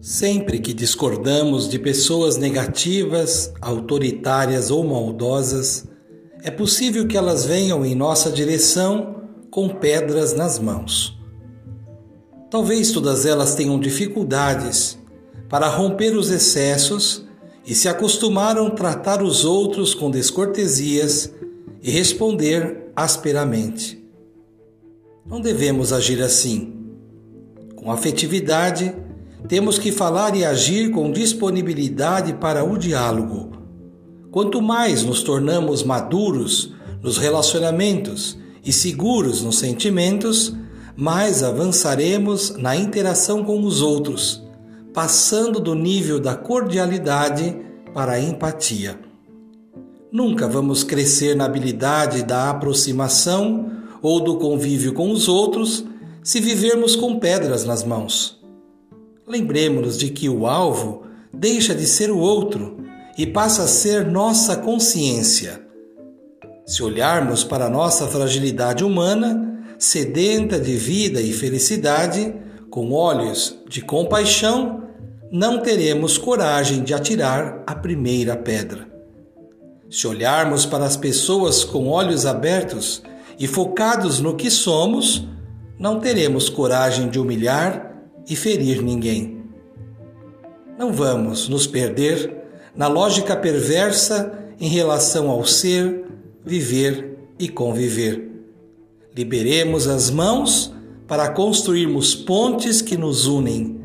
Sempre que discordamos de pessoas negativas, autoritárias ou maldosas, é possível que elas venham em nossa direção com pedras nas mãos. Talvez todas elas tenham dificuldades para romper os excessos e se acostumaram a tratar os outros com descortesias e responder asperamente. Não devemos agir assim. Com afetividade, temos que falar e agir com disponibilidade para o diálogo. Quanto mais nos tornamos maduros nos relacionamentos e seguros nos sentimentos, mais avançaremos na interação com os outros, passando do nível da cordialidade para a empatia. Nunca vamos crescer na habilidade da aproximação ou do convívio com os outros se vivermos com pedras nas mãos. Lembremos-nos de que o alvo deixa de ser o outro e passa a ser nossa consciência. Se olharmos para nossa fragilidade humana, sedenta de vida e felicidade, com olhos de compaixão, não teremos coragem de atirar a primeira pedra. Se olharmos para as pessoas com olhos abertos e focados no que somos, não teremos coragem de humilhar e ferir ninguém. Não vamos nos perder na lógica perversa em relação ao ser, viver e conviver. Liberemos as mãos para construirmos pontes que nos unem,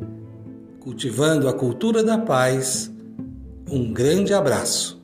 cultivando a cultura da paz. Um grande abraço.